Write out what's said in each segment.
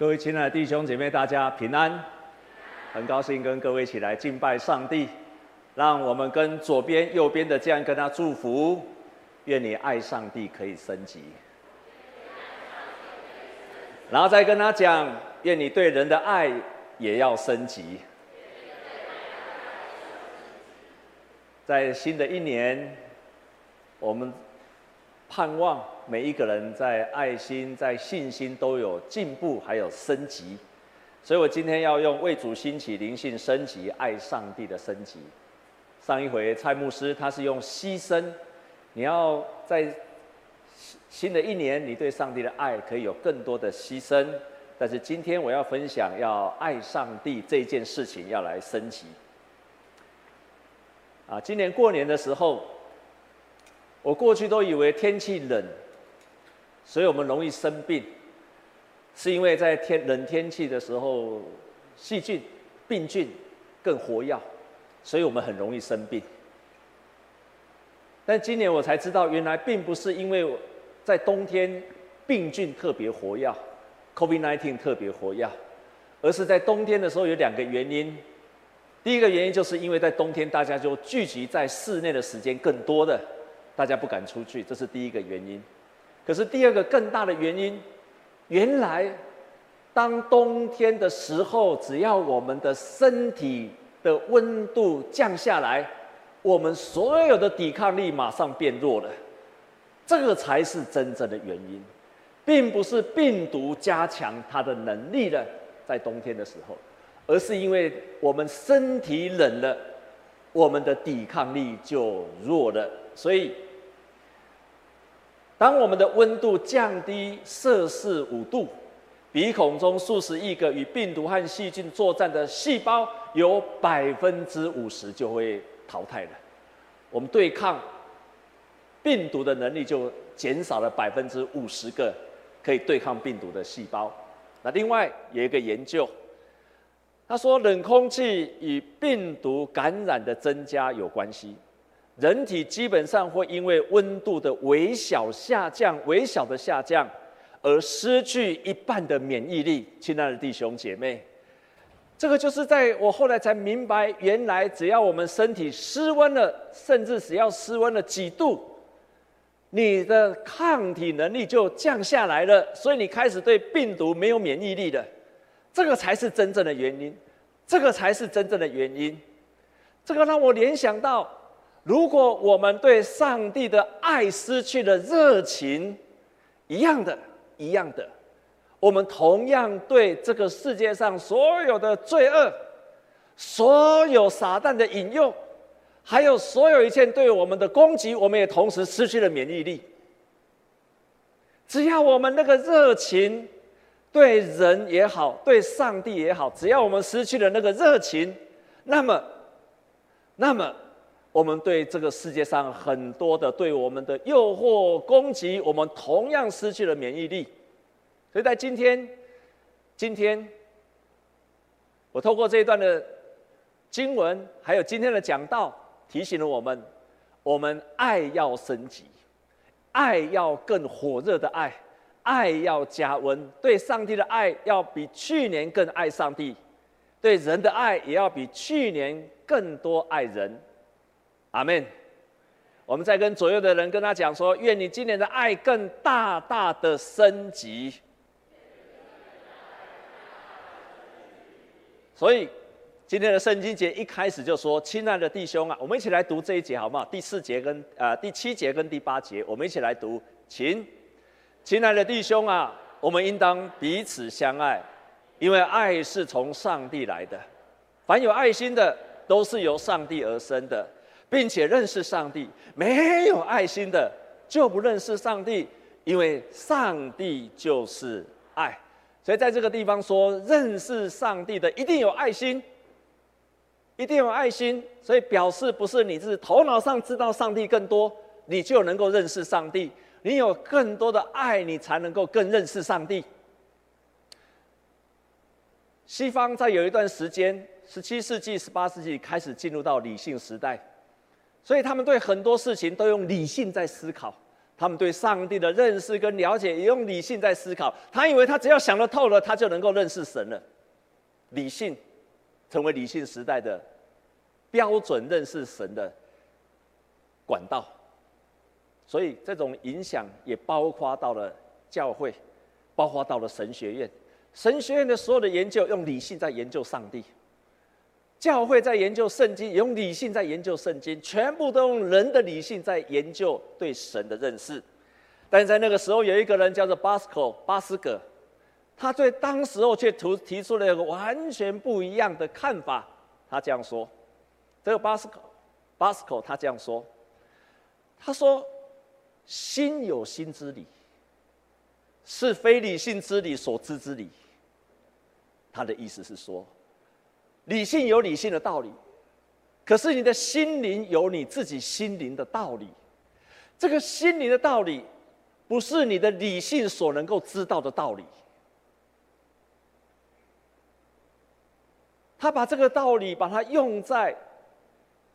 各位亲爱的弟兄姐妹，大家平安！很高兴跟各位一起来敬拜上帝。让我们跟左边、右边的这样跟他祝福，愿你爱上帝可以升级。然后再跟他讲，愿你对人的爱也要升级。在新的一年，我们盼望每一个人在爱心、在信心都有进步，还有升级。所以我今天要用为主兴起灵性升级、爱上帝的升级。上一回蔡牧师他是用牺牲，你要在新的一年，你对上帝的爱可以有更多的牺牲。但是今天我要分享，要爱上帝这件事情要来升级。啊，今年过年的时候，我过去都以为天气冷，所以我们容易生病，是因为在天冷天气的时候，细菌、病菌更活跃，所以我们很容易生病。但今年我才知道，原来并不是因为在冬天病菌特别活跃，COVID-19 特别活跃，而是在冬天的时候有两个原因。第一个原因就是因为在冬天，大家就聚集在室内的时间更多的，大家不敢出去，这是第一个原因。可是第二个更大的原因，原来当冬天的时候，只要我们的身体的温度降下来，我们所有的抵抗力马上变弱了，这个才是真正的原因，并不是病毒加强它的能力了，在冬天的时候。而是因为我们身体冷了，我们的抵抗力就弱了。所以，当我们的温度降低摄氏五度，鼻孔中数十亿个与病毒和细菌作战的细胞有百分之五十就会淘汰了。我们对抗病毒的能力就减少了百分之五十个可以对抗病毒的细胞。那另外有一个研究。他说，冷空气与病毒感染的增加有关系。人体基本上会因为温度的微小下降、微小的下降，而失去一半的免疫力。亲爱的弟兄姐妹，这个就是在我后来才明白，原来只要我们身体失温了，甚至只要失温了几度，你的抗体能力就降下来了，所以你开始对病毒没有免疫力了。这个才是真正的原因，这个才是真正的原因。这个让我联想到，如果我们对上帝的爱失去了热情，一样的，一样的，我们同样对这个世界上所有的罪恶、所有撒旦的引诱，还有所有一切对我们的攻击，我们也同时失去了免疫力。只要我们那个热情。对人也好，对上帝也好，只要我们失去了那个热情，那么，那么，我们对这个世界上很多的对我们的诱惑攻击，我们同样失去了免疫力。所以在今天，今天，我透过这一段的经文，还有今天的讲道，提醒了我们：我们爱要升级，爱要更火热的爱。爱要加温，对上帝的爱要比去年更爱上帝，对人的爱也要比去年更多爱人。阿门。我们在跟左右的人跟他讲说：愿你今年的爱更大大的升级。所以今天的圣经节一开始就说：亲爱的弟兄啊，我们一起来读这一节好不好？第四节跟呃第七节跟第八节，我们一起来读，请。亲爱的弟兄啊，我们应当彼此相爱，因为爱是从上帝来的。凡有爱心的，都是由上帝而生的，并且认识上帝。没有爱心的，就不认识上帝，因为上帝就是爱。所以在这个地方说，认识上帝的一定有爱心，一定有爱心。所以表示不是你是头脑上知道上帝更多，你就能够认识上帝。你有更多的爱，你才能够更认识上帝。西方在有一段时间，十七世纪、十八世纪开始进入到理性时代，所以他们对很多事情都用理性在思考，他们对上帝的认识跟了解也用理性在思考。他以为他只要想得透了，他就能够认识神了。理性成为理性时代的标准，认识神的管道。所以这种影响也包括到了教会，包括到了神学院。神学院的所有的研究用理性在研究上帝。教会在研究圣经，也用理性在研究圣经，全部都用人的理性在研究对神的认识。但是在那个时候，有一个人叫做巴斯科巴斯葛，他对当时候却提提出了一个完全不一样的看法。他这样说：“这个巴斯科巴斯科他这样说，他说，心有心之理，是非理性之理所知之理。”他的意思是说。理性有理性的道理，可是你的心灵有你自己心灵的道理。这个心灵的道理，不是你的理性所能够知道的道理。他把这个道理，把它用在，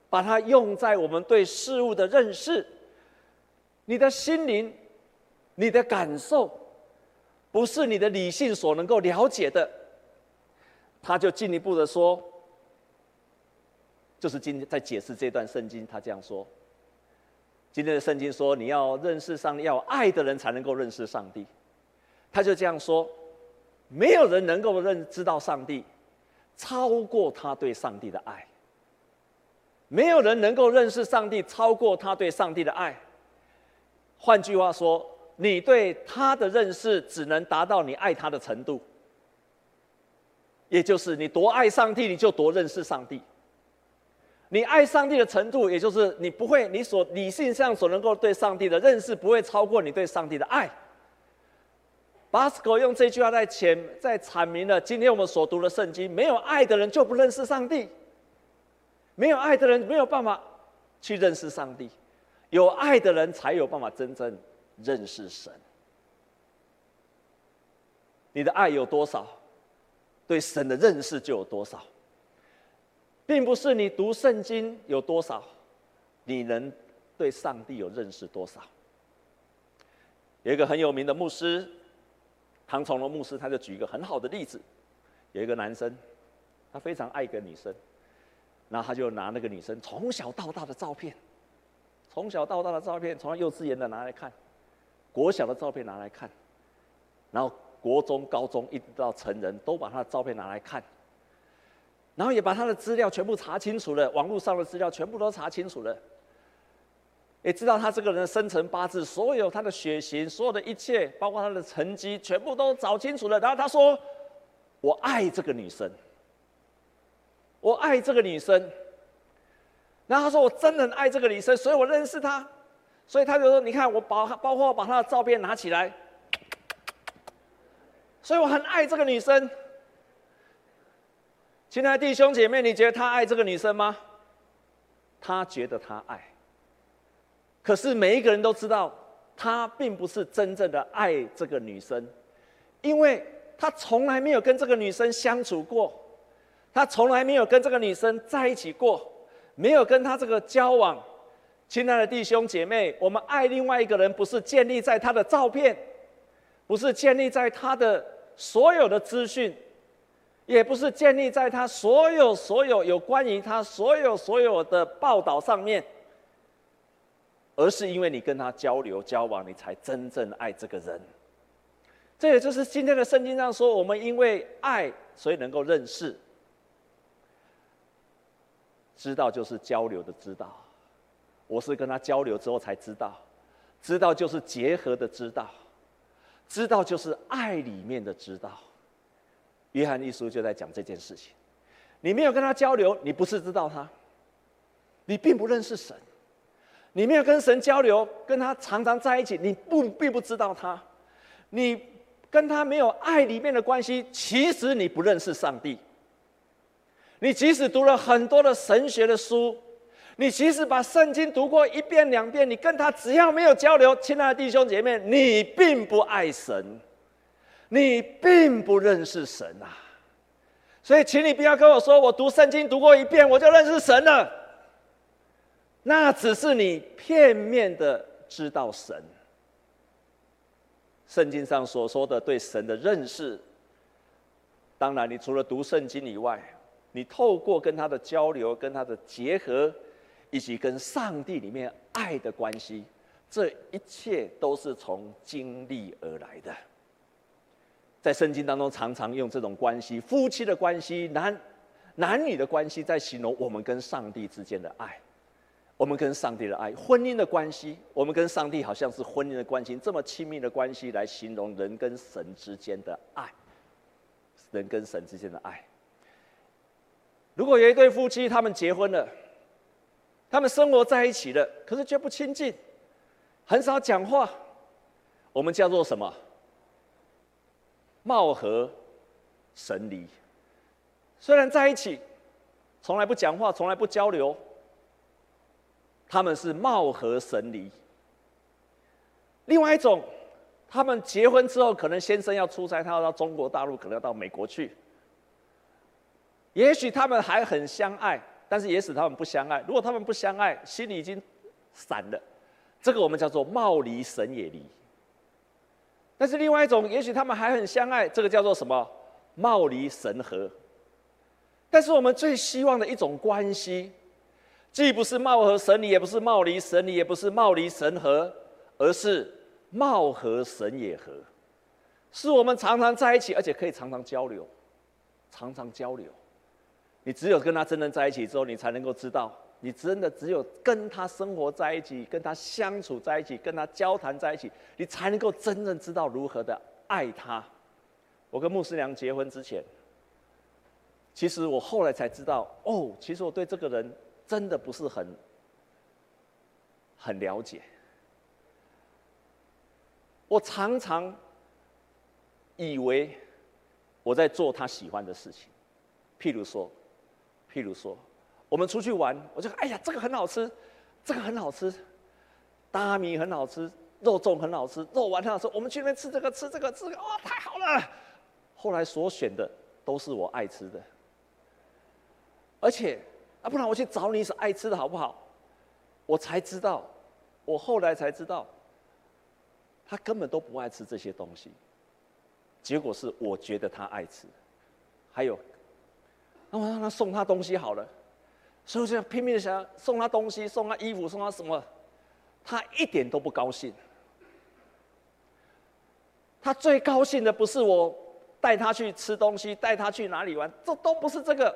把它用在我们对事物的认识。你的心灵，你的感受，不是你的理性所能够了解的。他就进一步的说，就是今天在解释这段圣经，他这样说：今天的圣经说，你要认识上帝，要爱的人才能够认识上帝。他就这样说，没有人能够认知道上帝，超过他对上帝的爱。没有人能够认识上帝，超过他对上帝的爱。换句话说，你对他的认识，只能达到你爱他的程度。也就是你多爱上帝，你就多认识上帝。你爱上帝的程度，也就是你不会，你所理性上所能够对上帝的认识，不会超过你对上帝的爱。巴斯克用这句话在前在阐明了今天我们所读的圣经：没有爱的人就不认识上帝，没有爱的人没有办法去认识上帝，有爱的人才有办法真正认识神。你的爱有多少？对神的认识就有多少，并不是你读圣经有多少，你能对上帝有认识多少。有一个很有名的牧师，唐崇荣牧师，他就举一个很好的例子：有一个男生，他非常爱一个女生，然后他就拿那个女生从小到大的照片，从小到大的照片，从幼稚园的拿来看，国小的照片拿来看，然后。国中、高中一直到成人，都把他的照片拿来看，然后也把他的资料全部查清楚了，网络上的资料全部都查清楚了，也知道他这个人的生辰八字，所有他的血型，所有的一切，包括他的成绩，全部都找清楚了。然后他说：“我爱这个女生，我爱这个女生。”然后他说：“我真的很爱这个女生，所以我认识她。”所以他就说：“你看，我把包括把她的照片拿起来。”所以我很爱这个女生，亲爱的弟兄姐妹，你觉得他爱这个女生吗？他觉得他爱，可是每一个人都知道，他并不是真正的爱这个女生，因为他从来没有跟这个女生相处过，他从来没有跟这个女生在一起过，没有跟他这个交往。亲爱的弟兄姐妹，我们爱另外一个人，不是建立在他的照片，不是建立在他的。所有的资讯，也不是建立在他所有所有有关于他所有所有的报道上面，而是因为你跟他交流交往，你才真正爱这个人。这也就是今天的圣经上说，我们因为爱，所以能够认识。知道就是交流的知道，我是跟他交流之后才知道，知道就是结合的知道。知道就是爱里面的知道，约翰一书就在讲这件事情。你没有跟他交流，你不是知道他，你并不认识神。你没有跟神交流，跟他常常在一起，你不并不知道他。你跟他没有爱里面的关系，其实你不认识上帝。你即使读了很多的神学的书。你其实把圣经读过一遍两遍，你跟他只要没有交流，亲爱的弟兄姐妹，你并不爱神，你并不认识神啊！所以，请你不要跟我说，我读圣经读过一遍，我就认识神了。那只是你片面的知道神，圣经上所说的对神的认识，当然，你除了读圣经以外，你透过跟他的交流、跟他的结合，以及跟上帝里面爱的关系，这一切都是从经历而来的。在圣经当中，常常用这种关系，夫妻的关系、男男女的关系，在形容我们跟上帝之间的爱。我们跟上帝的爱，婚姻的关系，我们跟上帝好像是婚姻的关系，这么亲密的关系来形容人跟神之间的爱，人跟神之间的爱。如果有一对夫妻，他们结婚了，他们生活在一起了，可是却不亲近，很少讲话，我们叫做什么？貌合神离。虽然在一起，从来不讲话，从来不交流。他们是貌合神离。另外一种，他们结婚之后，可能先生要出差，他要到中国大陆，可能要到美国去。也许他们还很相爱，但是也使他们不相爱。如果他们不相爱，心里已经散了，这个我们叫做貌离神也离。但是另外一种，也许他们还很相爱，这个叫做什么？貌离神合。但是我们最希望的一种关系。既不是貌合神离，也不是貌离神离，也不是貌离神合，而是貌合神也合，是我们常常在一起，而且可以常常交流，常常交流。你只有跟他真正在一起之后，你才能够知道，你真的只有跟他生活在一起，跟他相处在一起，跟他交谈在一起，你才能够真正知道如何的爱他。我跟牧师娘结婚之前，其实我后来才知道，哦，其实我对这个人。真的不是很很了解。我常常以为我在做他喜欢的事情，譬如说，譬如说，我们出去玩，我就哎呀，这个很好吃，这个很好吃，大米很好吃，肉粽很好吃，肉丸很好吃，我们去那边吃这个，吃这个，吃这个，哇，太好了！后来所选的都是我爱吃的，而且。啊，不然我去找你是爱吃的好不好？我才知道，我后来才知道，他根本都不爱吃这些东西。结果是我觉得他爱吃，还有，我让他送他东西好了，所以我就拼命的想要送他东西，送他衣服，送他什么，他一点都不高兴。他最高兴的不是我带他去吃东西，带他去哪里玩，这都不是这个。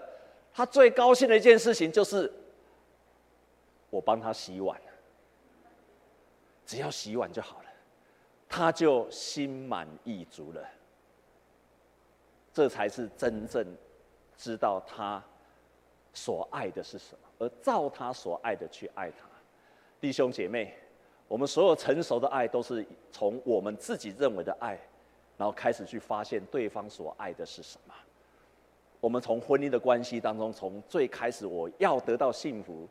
他最高兴的一件事情就是，我帮他洗碗，只要洗碗就好了，他就心满意足了。这才是真正知道他所爱的是什么，而照他所爱的去爱他。弟兄姐妹，我们所有成熟的爱都是从我们自己认为的爱，然后开始去发现对方所爱的是什么。我们从婚姻的关系当中，从最开始我要得到幸福，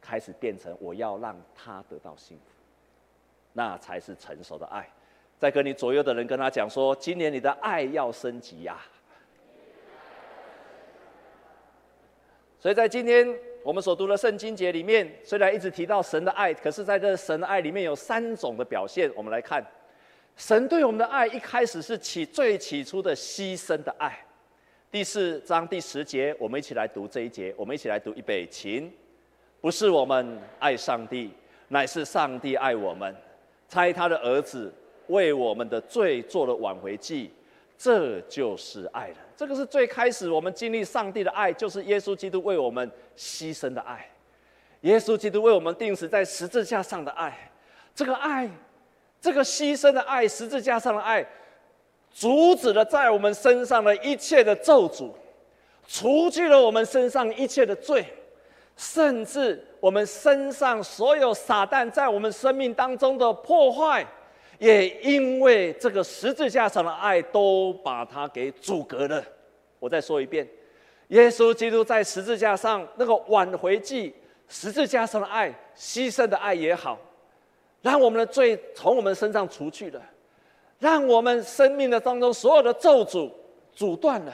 开始变成我要让他得到幸福，那才是成熟的爱。再跟你左右的人跟他讲说，今年你的爱要升级呀。所以在今天我们所读的圣经节里面，虽然一直提到神的爱，可是在这神的爱里面有三种的表现。我们来看，神对我们的爱一开始是起最起初的牺牲的爱。第四章第十节，我们一起来读这一节。我们一起来读预备，请。不是我们爱上帝，乃是上帝爱我们，差他的儿子为我们的罪做了挽回祭，这就是爱了。这个是最开始我们经历上帝的爱，就是耶稣基督为我们牺牲的爱，耶稣基督为我们钉死在十字架上的爱。这个爱，这个牺牲的爱，十字架上的爱。阻止了在我们身上的一切的咒诅，除去了我们身上一切的罪，甚至我们身上所有撒旦在我们生命当中的破坏，也因为这个十字架上的爱，都把它给阻隔了。我再说一遍，耶稣基督在十字架上那个挽回祭，十字架上的爱，牺牲的爱也好，让我们的罪从我们身上除去了。让我们生命的当中所有的咒诅阻断了，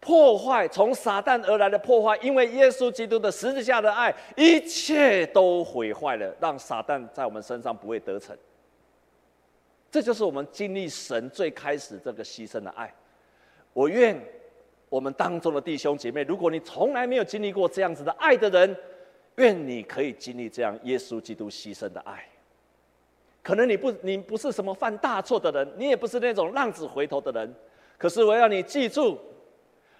破坏从撒旦而来的破坏，因为耶稣基督的十字架的爱，一切都毁坏了，让撒旦在我们身上不会得逞。这就是我们经历神最开始这个牺牲的爱。我愿我们当中的弟兄姐妹，如果你从来没有经历过这样子的爱的人，愿你可以经历这样耶稣基督牺牲的爱。可能你不，你不是什么犯大错的人，你也不是那种浪子回头的人。可是我要你记住，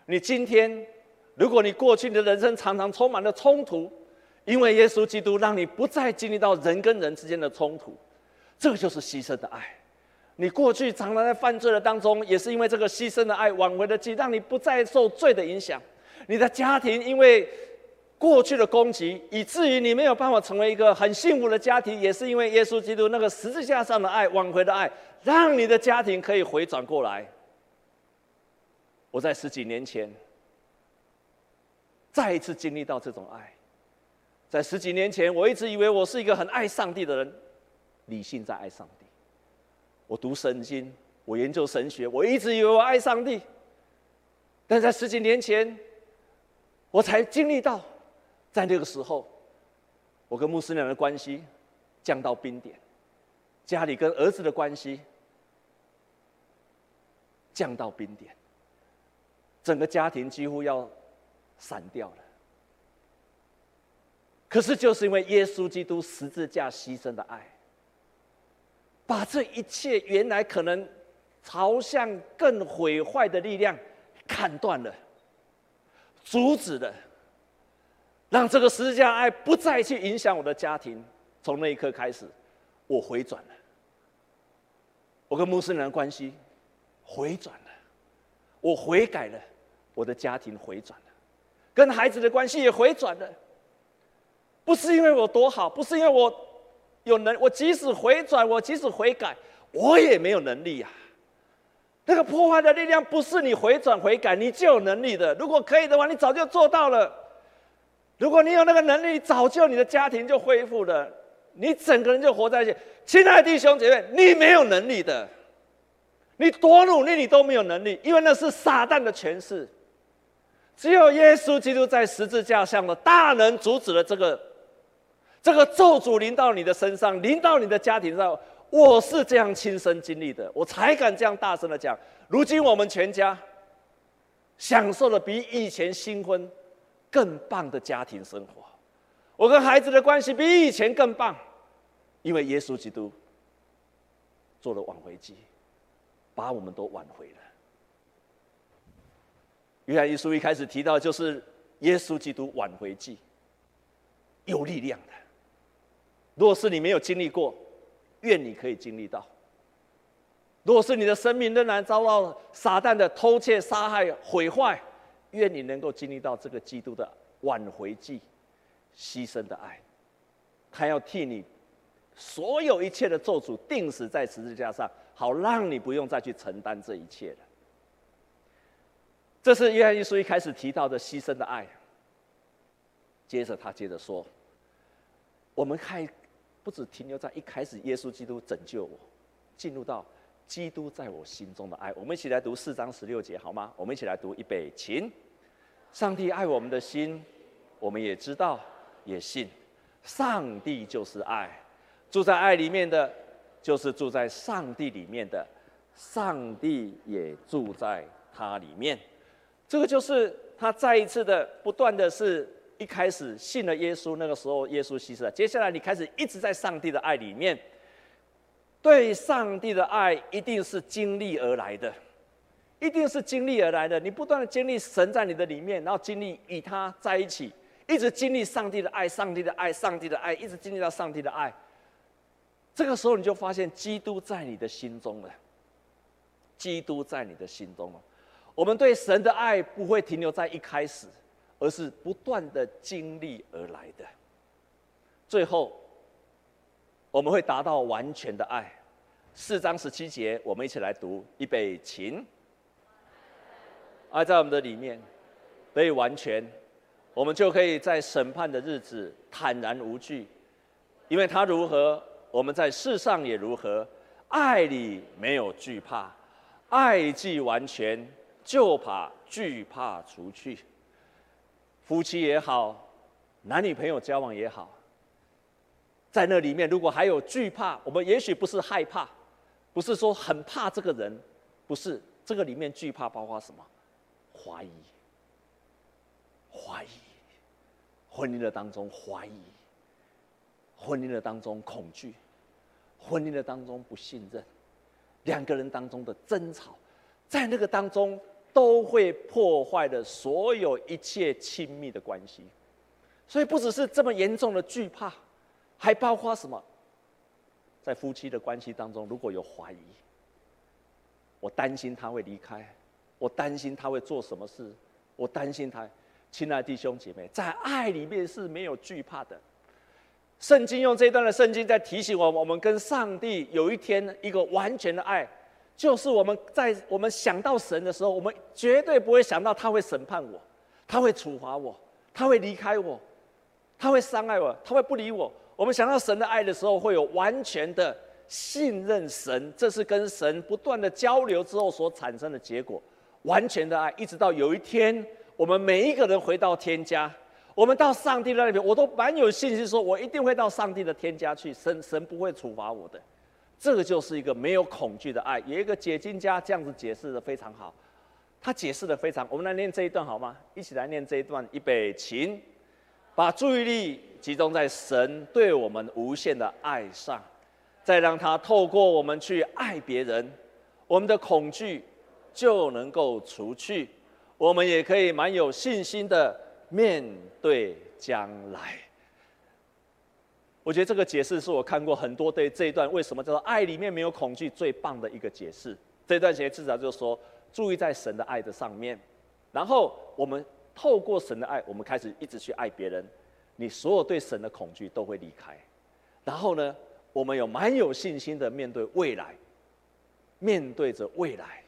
你今天，如果你过去的人生常常充满了冲突，因为耶稣基督让你不再经历到人跟人之间的冲突，这个就是牺牲的爱。你过去常常在犯罪的当中，也是因为这个牺牲的爱挽回的祭，让你不再受罪的影响。你的家庭因为过去的攻击，以至于你没有办法成为一个很幸福的家庭，也是因为耶稣基督那个十字架上的爱挽回的爱，让你的家庭可以回转过来。我在十几年前再一次经历到这种爱。在十几年前，我一直以为我是一个很爱上帝的人，理性在爱上帝。我读圣经，我研究神学，我一直以为我爱上帝。但在十几年前，我才经历到，在那个时候，我跟牧师娘的关系降到冰点，家里跟儿子的关系降到冰点。整个家庭几乎要散掉了，可是就是因为耶稣基督十字架牺牲的爱，把这一切原来可能朝向更毁坏的力量砍断了，阻止了，让这个十字架爱不再去影响我的家庭。从那一刻开始，我回转了，我跟穆斯林的关系回转了，我悔改了。我的家庭回转了，跟孩子的关系也回转了。不是因为我多好，不是因为我有能，我即使回转，我即使悔改，我也没有能力呀。那个破坏的力量不是你回转悔改你就有能力的。如果可以的话，你早就做到了。如果你有那个能力，早就你的家庭就恢复了，你整个人就活在一起。亲爱的弟兄姐妹，你没有能力的，你多努力你都没有能力，因为那是撒旦的权势。只有耶稣基督在十字架上的大能阻止了这个，这个咒诅临到你的身上，临到你的家庭上。我是这样亲身经历的，我才敢这样大声的讲。如今我们全家享受了比以前新婚更棒的家庭生活，我跟孩子的关系比以前更棒，因为耶稣基督做了挽回祭，把我们都挽回了。约翰一书一开始提到，就是耶稣基督挽回祭，有力量的。如果是你没有经历过，愿你可以经历到；如果是你的生命仍然遭到撒旦的偷窃、杀害、毁坏，愿你能够经历到这个基督的挽回祭、牺牲的爱。他要替你所有一切的咒诅钉死在十字架上，好让你不用再去承担这一切了。这是约翰一书一开始提到的牺牲的爱。接着他接着说：“我们看不只停留在一开始，耶稣基督拯救我，进入到基督在我心中的爱。”我们一起来读四章十六节好吗？我们一起来读预备，请。上帝爱我们的心，我们也知道，也信。上帝就是爱，住在爱里面的，就是住在上帝里面的，上帝也住在他里面。这个就是他再一次的不断的是一开始信了耶稣，那个时候耶稣牺牲了。接下来你开始一直在上帝的爱里面，对上帝的爱一定是经历而来的，一定是经历而来的。你不断的经历神在你的里面，然后经历与他在一起，一直经历上帝的爱，上帝的爱，上帝的爱，一直经历到上帝的爱。这个时候你就发现基督在你的心中了，基督在你的心中了。我们对神的爱不会停留在一开始，而是不断的经历而来的。最后，我们会达到完全的爱。四章十七节，我们一起来读，预备，请。爱在我们的里面，得以完全，我们就可以在审判的日子坦然无惧，因为他如何，我们在世上也如何。爱里没有惧怕，爱既完全。就把惧怕除去。夫妻也好，男女朋友交往也好，在那里面如果还有惧怕，我们也许不是害怕，不是说很怕这个人，不是这个里面惧怕包括什么？怀疑，怀疑，婚姻的当中怀疑，婚姻的当中恐惧，婚姻的当中不信任，两个人当中的争吵，在那个当中都会破坏了所有一切亲密的关系。所以不只是这么严重的惧怕，还包括什么？在夫妻的关系当中，如果有怀疑，我担心他会离开，我担心他会做什么事，我担心他。亲爱的弟兄姐妹，在爱里面是没有惧怕的。圣经用这一段的圣经在提醒我们：我们跟上帝有一天一个完全的爱，就是我们在我们想到神的时候，我们绝对不会想到他会审判我，他会处罚我，他会离开我。他会伤害我，他会不理我。我们想到神的爱的时候，会有完全的信任神，这是跟神不断的交流之后所产生的结果。完全的爱，一直到有一天，我们每一个人回到天家，我们到上帝那里边，我都蛮有信心，说我一定会到上帝的天家去，神神不会处罚我的。这个就是一个没有恐惧的爱。有一个解经家这样子解释的非常好，他解释的非常。我们来念这一段好吗？一起来念这一段，预备，请。把注意力集中在神对我们无限的爱上，再让他透过我们去爱别人，我们的恐惧就能够除去，我们也可以蛮有信心的面对将来。我觉得这个解释是我看过很多对这一段为什么叫做爱里面没有恐惧最棒的一个解释。这段解释至少就是说，注意在神的爱的上面，然后我们。透过神的爱，我们开始一直去爱别人，你所有对神的恐惧都会离开。然后呢，我们有蛮有信心的面对未来，面对着未来，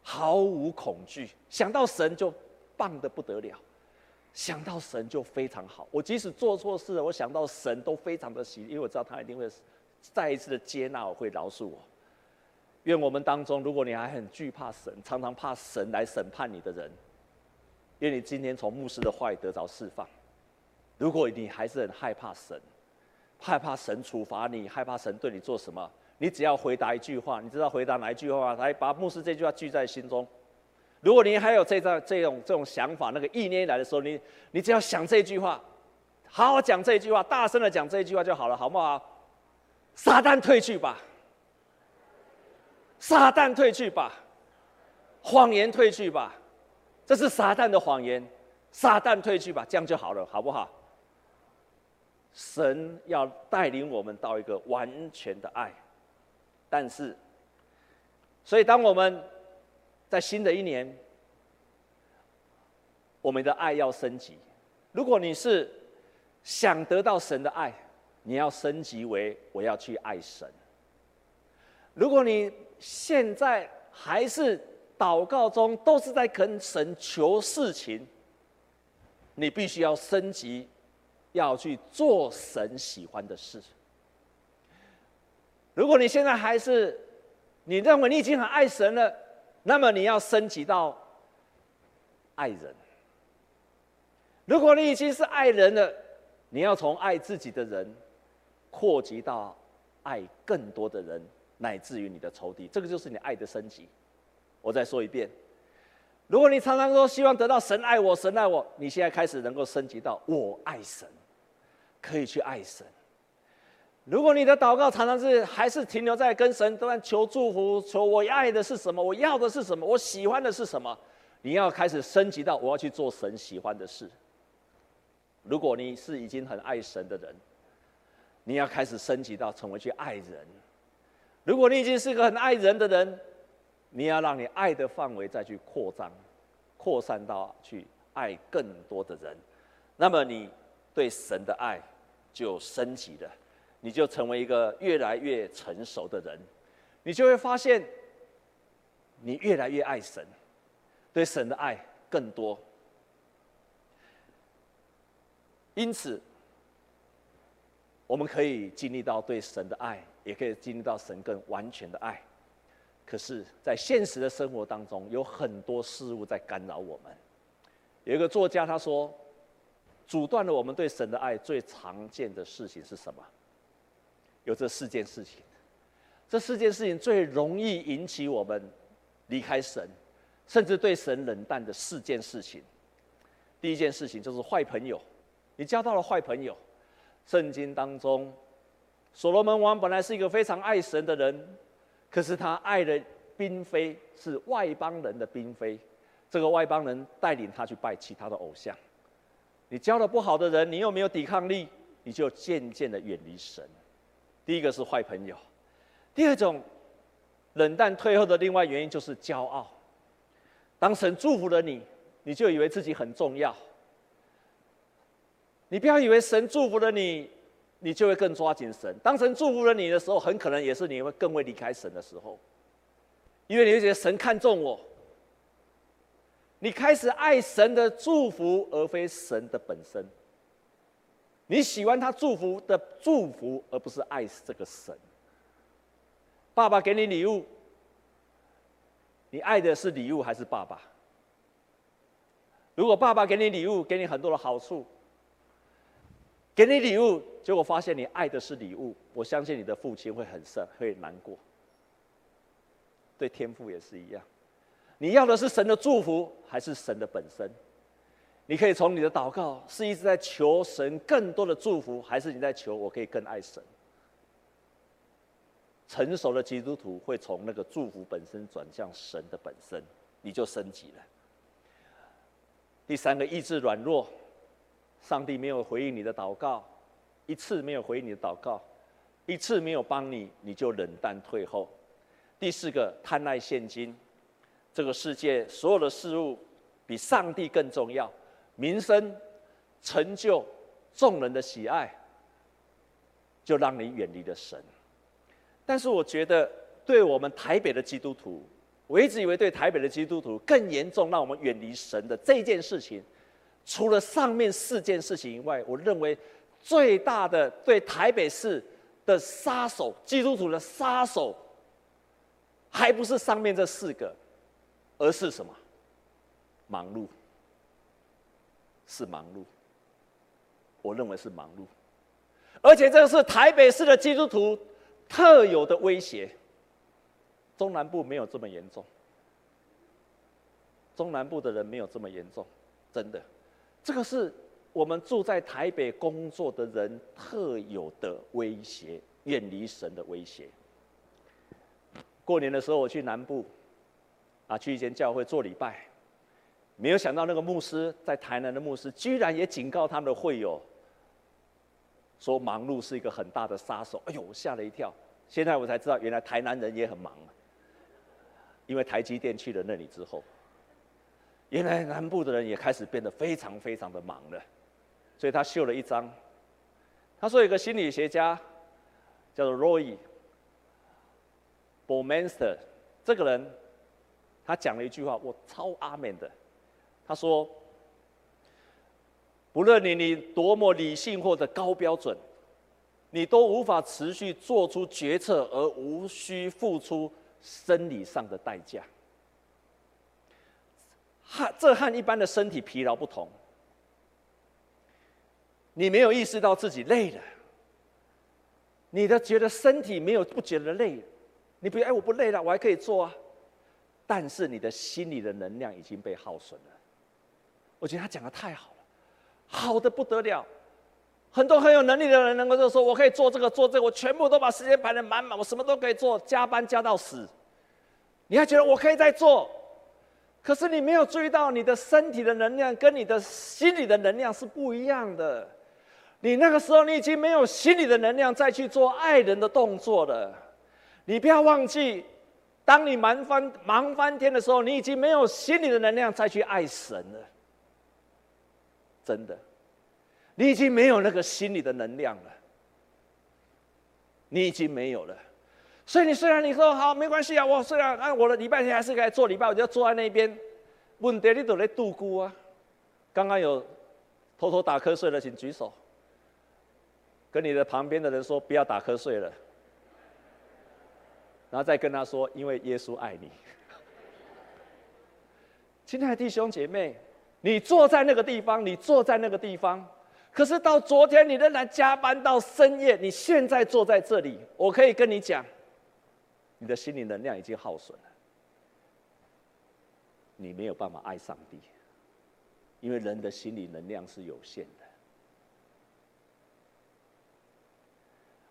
毫无恐惧。想到神就棒得不得了，想到神就非常好。我即使做错事了，我想到神都非常的喜，因为我知道他一定会再一次的接纳我，会饶恕我。愿我们当中，如果你还很惧怕神，常常怕神来审判你的人。愿你今天从牧师的话语得着释放。如果你还是很害怕神，害怕神处罚你，害怕神对你做什么，你只要回答一句话，你知道回答哪一句话吗？来把牧师这句话记在心中。如果你还有这种这种这种想法，那个意念来的时候，你你只要想这句话，好好讲这句话，大声的讲这句话就好了，好不好？撒旦退去吧，撒旦退去吧，谎言退去吧。这是撒旦的谎言，撒旦退去吧，这样就好了，好不好？神要带领我们到一个完全的爱，但是，所以当我们在新的一年，我们的爱要升级。如果你是想得到神的爱，你要升级为我要去爱神。如果你现在还是，祷告中都是在跟神求事情，你必须要升级，要去做神喜欢的事。如果你现在还是你认为你已经很爱神了，那么你要升级到爱人。如果你已经是爱人了，你要从爱自己的人扩及到爱更多的人，乃至于你的仇敌。这个就是你爱的升级。我再说一遍，如果你常常说希望得到神爱我，神爱我，你现在开始能够升级到我爱神，可以去爱神。如果你的祷告常常是还是停留在跟神都在求祝福，求我爱的是什么，我要的是什么，我喜欢的是什么，你要开始升级到我要去做神喜欢的事。如果你是已经很爱神的人，你要开始升级到成为去爱人。如果你已经是个很爱人的人，你要让你爱的范围再去扩张，扩散到去爱更多的人，那么你对神的爱就升级了，你就成为一个越来越成熟的人，你就会发现，你越来越爱神，对神的爱更多。因此，我们可以经历到对神的爱，也可以经历到神更完全的爱。可是，在现实的生活当中，有很多事物在干扰我们。有一个作家他说，阻断了我们对神的爱最常见的事情是什么？有这四件事情。这四件事情最容易引起我们离开神，甚至对神冷淡的四件事情。第一件事情就是坏朋友，你交到了坏朋友。圣经当中，所罗门王本来是一个非常爱神的人，可是他爱的并非是外邦人的嫔妃，这个外邦人带领他去拜其他的偶像。你交了不好的人，你又没有抵抗力，你就渐渐的远离神。第一个是坏朋友，第二种冷淡退后的另外原因就是骄傲。当神祝福了你，你就以为自己很重要。你不要以为神祝福了你，你就会更抓紧神。当神祝福了你的时候，很可能也是你会更会离开神的时候，因为你会觉得神看重我。你开始爱神的祝福，而非神的本身。你喜欢他祝福的祝福，而不是爱这个神。爸爸给你礼物，你爱的是礼物还是爸爸？如果爸爸给你礼物，给你很多的好处，给你礼物，结果发现你爱的是礼物，我相信你的父亲会很深，会难过。对天父也是一样。你要的是神的祝福，还是神的本身？你可以从你的祷告是一直在求神更多的祝福，还是你在求我可以更爱神？成熟的基督徒会从那个祝福本身转向神的本身，你就升级了。第三个意志软弱，上帝没有回应你的祷告，一次没有回应你的祷告，一次没有帮你，你就冷淡退后。第四个贪爱现金。这个世界所有的事物比上帝更重要，名声、成就、众人的喜爱，就让你远离了神。但是我觉得，对我们台北的基督徒，我一直以为对台北的基督徒更严重，让我们远离神的这件事情，除了上面四件事情以外，我认为最大的对台北市的杀手，基督徒的杀手，还不是上面这四个。而是什么？忙碌，是忙碌。我认为是忙碌，而且这个是台北市的基督徒特有的威胁。中南部没有这么严重，中南部的人没有这么严重，真的。这个是我们住在台北工作的人特有的威胁，远离神的威胁。过年的时候，我去南部。啊，去一间教会做礼拜，没有想到那个牧师在台南的牧师，居然也警告他们的会友，说忙碌是一个很大的杀手。哎呦，我吓了一跳！现在我才知道，原来台南人也很忙，因为台积电去了那里之后，原来南部的人也开始变得非常非常的忙了。所以他秀了一张，他说有个心理学家叫做 Roy Baumeister，这个人。他讲了一句话，我超阿门的。他说：“不论你你多么理性或者高标准，你都无法持续做出决策而无需付出生理上的代价。和这和一般的身体疲劳不同，你没有意识到自己累了，你的觉得身体没有不觉得累，你不哎我不累了，我还可以做啊。”但是你的心里的能量已经被耗损了，我觉得他讲的太好了，好的不得了。很多很有能力的人能够就说：“我可以做这个做这个，我全部都把时间排得满满，我什么都可以做，加班加到死。”你还觉得我可以再做？可是你没有注意到，你的身体的能量跟你的心理的能量是不一样的。你那个时候你已经没有心理的能量再去做爱人的动作了。你不要忘记。当你忙翻忙翻天的时候，你已经没有心理的能量再去爱神了。真的，你已经没有那个心里的能量了。你已经没有了，所以你虽然你说好没关系啊，我虽然按我的礼拜天还是该做礼拜，我就要坐在那边。问题你都在度过啊。刚刚有偷偷打瞌睡的，请举手。跟你的旁边的人说，不要打瞌睡了。然后再跟他说，因为耶稣爱你。亲爱的弟兄姐妹，你坐在那个地方，你坐在那个地方，可是到昨天你仍然加班到深夜，你现在坐在这里，我可以跟你讲，你的心灵能量已经耗损了，你没有办法爱上帝，因为人的心理能量是有限的。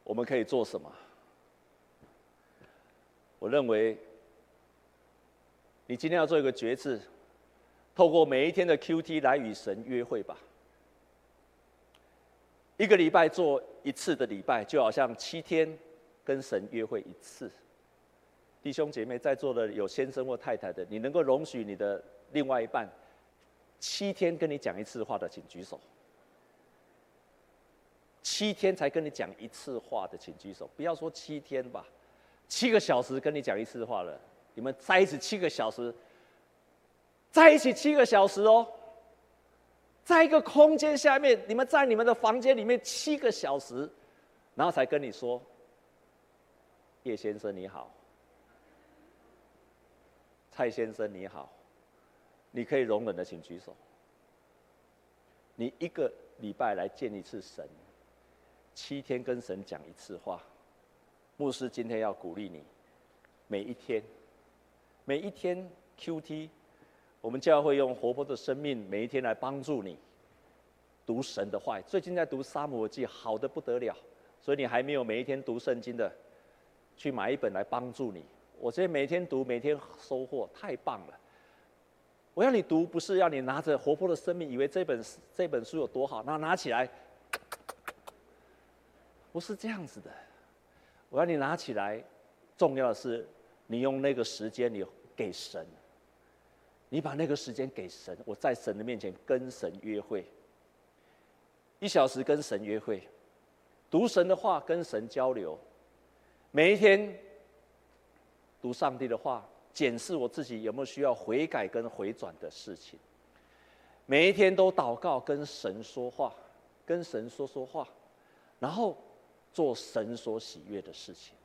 我们可以做什么？我认为，你今天要做一个决志，透过每一天的 QT 来与神约会吧。一个礼拜做一次的礼拜，就好像七天跟神约会一次。弟兄姐妹，在座的有先生或太太的，你能够容许你的另外一半七天跟你讲一次话的，请举手。七天才跟你讲一次话的，请举手。不要说七天吧。七个小时跟你讲一次话了，你们在一起七个小时，在一起七个小时哦，在一个空间下面，你们在你们的房间里面七个小时，然后才跟你说，叶先生你好，蔡先生你好，你可以容忍的请举手。你一个礼拜来见一次神，七天跟神讲一次话。牧师今天要鼓励你，每一天，每一天 QT，我们教会用活泼的生命，每一天来帮助你读神的话。最近在读撒母耳记，好的不得了，所以你还没有每一天读圣经的，去买一本来帮助你。我这每天读，每天收获，太棒了。我要你读，不是要你拿着活泼的生命，以为这本这本书有多好，那拿起来，不是这样子的。我要你拿起来，重要的是，你用那个时间你给神，你把那个时间给神，我在神的面前跟神约会，一小时跟神约会，读神的话跟神交流，每一天读上帝的话，检视我自己有没有需要悔改跟回转的事情，每一天都祷告跟神说话，跟神说说话，然后。做神所喜悦的事情，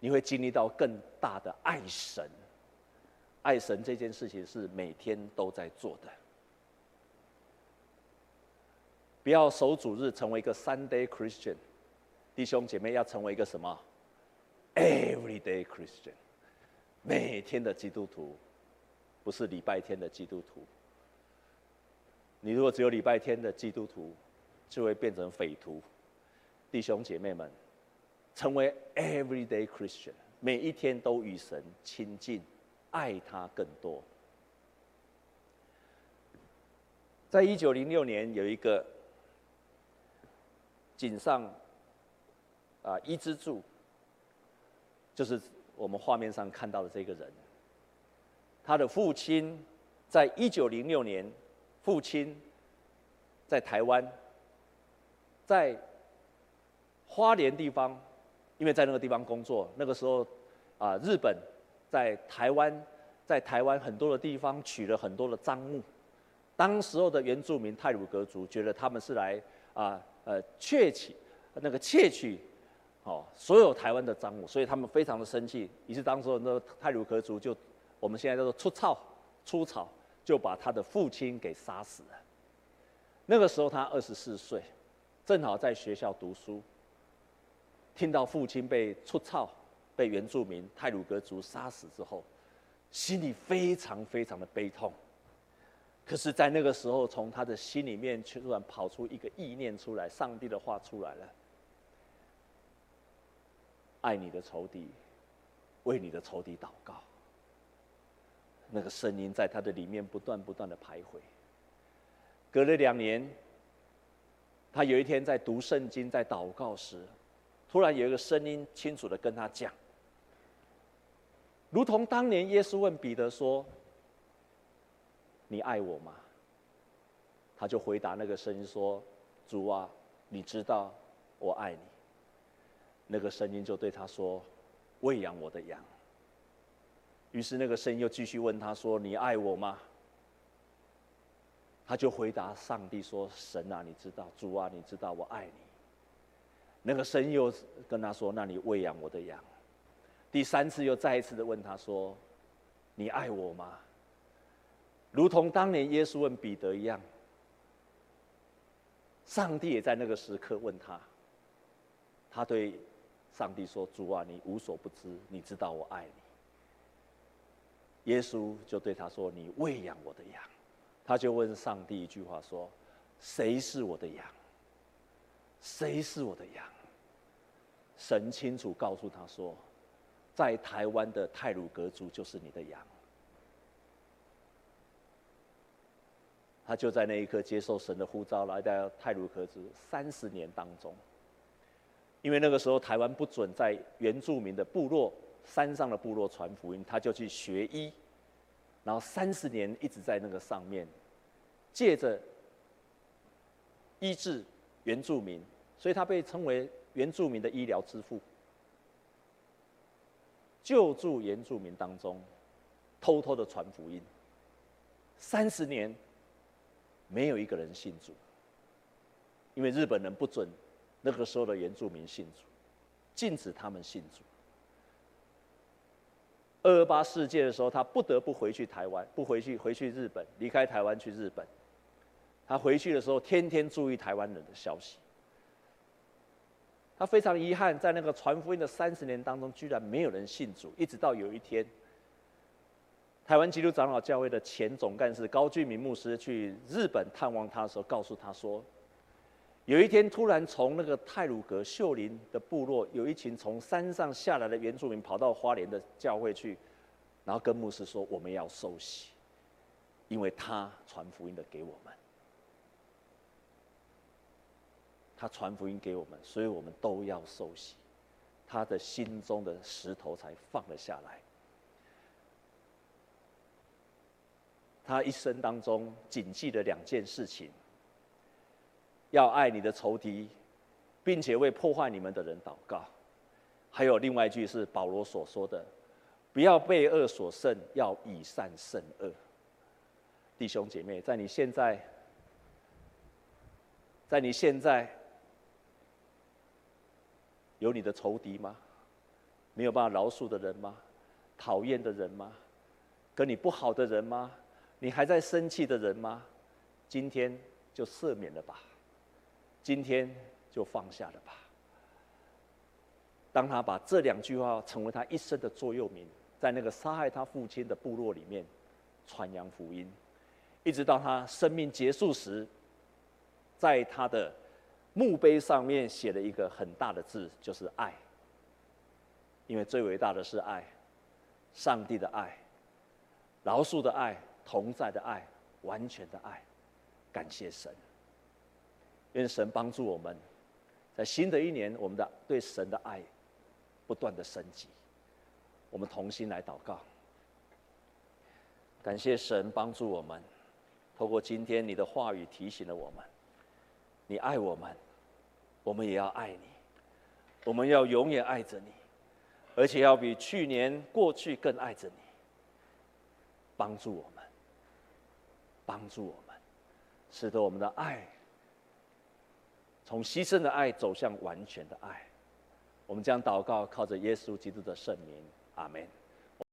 你会经历到更大的爱神。爱神这件事情是每天都在做的。不要守主日成为一个 Sunday Christian，弟兄姐妹要成为一个什么？Everyday Christian，每天的基督徒，不是礼拜天的基督徒。你如果只有礼拜天的基督徒，就会变成匪徒。弟兄姐妹们，成为 everyday Christian，每一天都与神亲近，爱他更多。在一九零六年，有一个井上啊伊之助，就是我们画面上看到的这个人。他的父亲在一九零六年，父亲在台湾，在。花莲地方，因为在那个地方工作，那个时候，啊，日本在台湾，在台湾很多的地方取了很多的赃物，当时候的原住民泰鲁格族觉得他们是来啊呃窃取那个窃取，哦所有台湾的赃物，所以他们非常的生气，于是当时候那个泰鲁格族就我们现在叫做出草出草，就把他的父亲给杀死了。那个时候他二十四岁，正好在学校读书。听到父亲被出草，被原住民泰鲁格族杀死之后，心里非常非常的悲痛。可是，在那个时候，从他的心里面却突然跑出一个意念出来，上帝的话出来了：爱你的仇敌，为你的仇敌祷告。那个声音在他的里面不断不断的徘徊。隔了两年，他有一天在读圣经，在祷告时。突然有一个声音清楚的跟他讲，如同当年耶稣问彼得说：“你爱我吗？”他就回答那个声音说：“主啊，你知道我爱你。”那个声音就对他说：“喂养我的羊。”于是那个声音又继续问他说：“你爱我吗？”他就回答上帝说：“神啊，你知道，主啊，你知道我爱你。”那个声音又跟他说：“那你喂养我的羊。”第三次又再一次的问他说：“你爱我吗？”如同当年耶稣问彼得一样，上帝也在那个时刻问他。他对上帝说：“主啊，你无所不知，你知道我爱你。”耶稣就对他说：“你喂养我的羊。”他就问上帝一句话说：“谁是我的羊？谁是我的羊？”神清楚告诉他说：“在台湾的泰鲁格族就是你的羊。”他就在那一刻接受神的呼召，来到泰鲁格族三十年当中。因为那个时候台湾不准在原住民的部落山上的部落传福音，他就去学医，然后三十年一直在那个上面，借着医治原住民，所以他被称为原住民的医疗之父，救助原住民当中，偷偷的传福音，三十年。没有一个人信主，因为日本人不准那个时候的原住民信主，禁止他们信主。二二八事件的时候，他不得不回去台湾，不回去回去日本，离开台湾去日本。他回去的时候，天天注意台湾人的消息。他非常遗憾，在那个传福音的三十年当中，居然没有人信主，一直到有一天。台湾基督长老教会的前总干事高俊明牧师去日本探望他的时候，告诉他说，有一天突然从那个泰鲁阁秀林的部落，有一群从山上下来的原住民跑到花莲的教会去，然后跟牧师说：“我们要受洗，因为他传福音的给我们，他传福音给我们，所以我们都要受洗。”他的心中的石头才放了下来。他一生当中谨记的两件事情：要爱你的仇敌，并且为破坏你们的人祷告。还有另外一句是保罗所说的：“不要被恶所胜，要以善胜恶。”弟兄姐妹，在你现在，在你现在有你的仇敌吗？没有办法饶恕的人吗？讨厌的人吗？跟你不好的人吗？你还在生气的人吗？今天就赦免了吧，今天就放下了吧。当他把这两句话成为他一生的座右铭，在那个杀害他父亲的部落里面传扬福音，一直到他生命结束时，在他的墓碑上面写了一个很大的字，就是爱。因为最伟大的是爱，上帝的爱，饶恕的爱。同在的爱，完全的爱，感谢神。愿神帮助我们，在新的一年，我们的对神的爱不断的升级。我们同心来祷告，感谢神帮助我们。透过今天你的话语提醒了我们，你爱我们，我们也要爱你。我们要永远爱着你，而且要比去年过去更爱着你。帮助我们。帮助我们，使得我们的爱从牺牲的爱走向完全的爱。我们将祷告，靠着耶稣基督的圣名，阿门。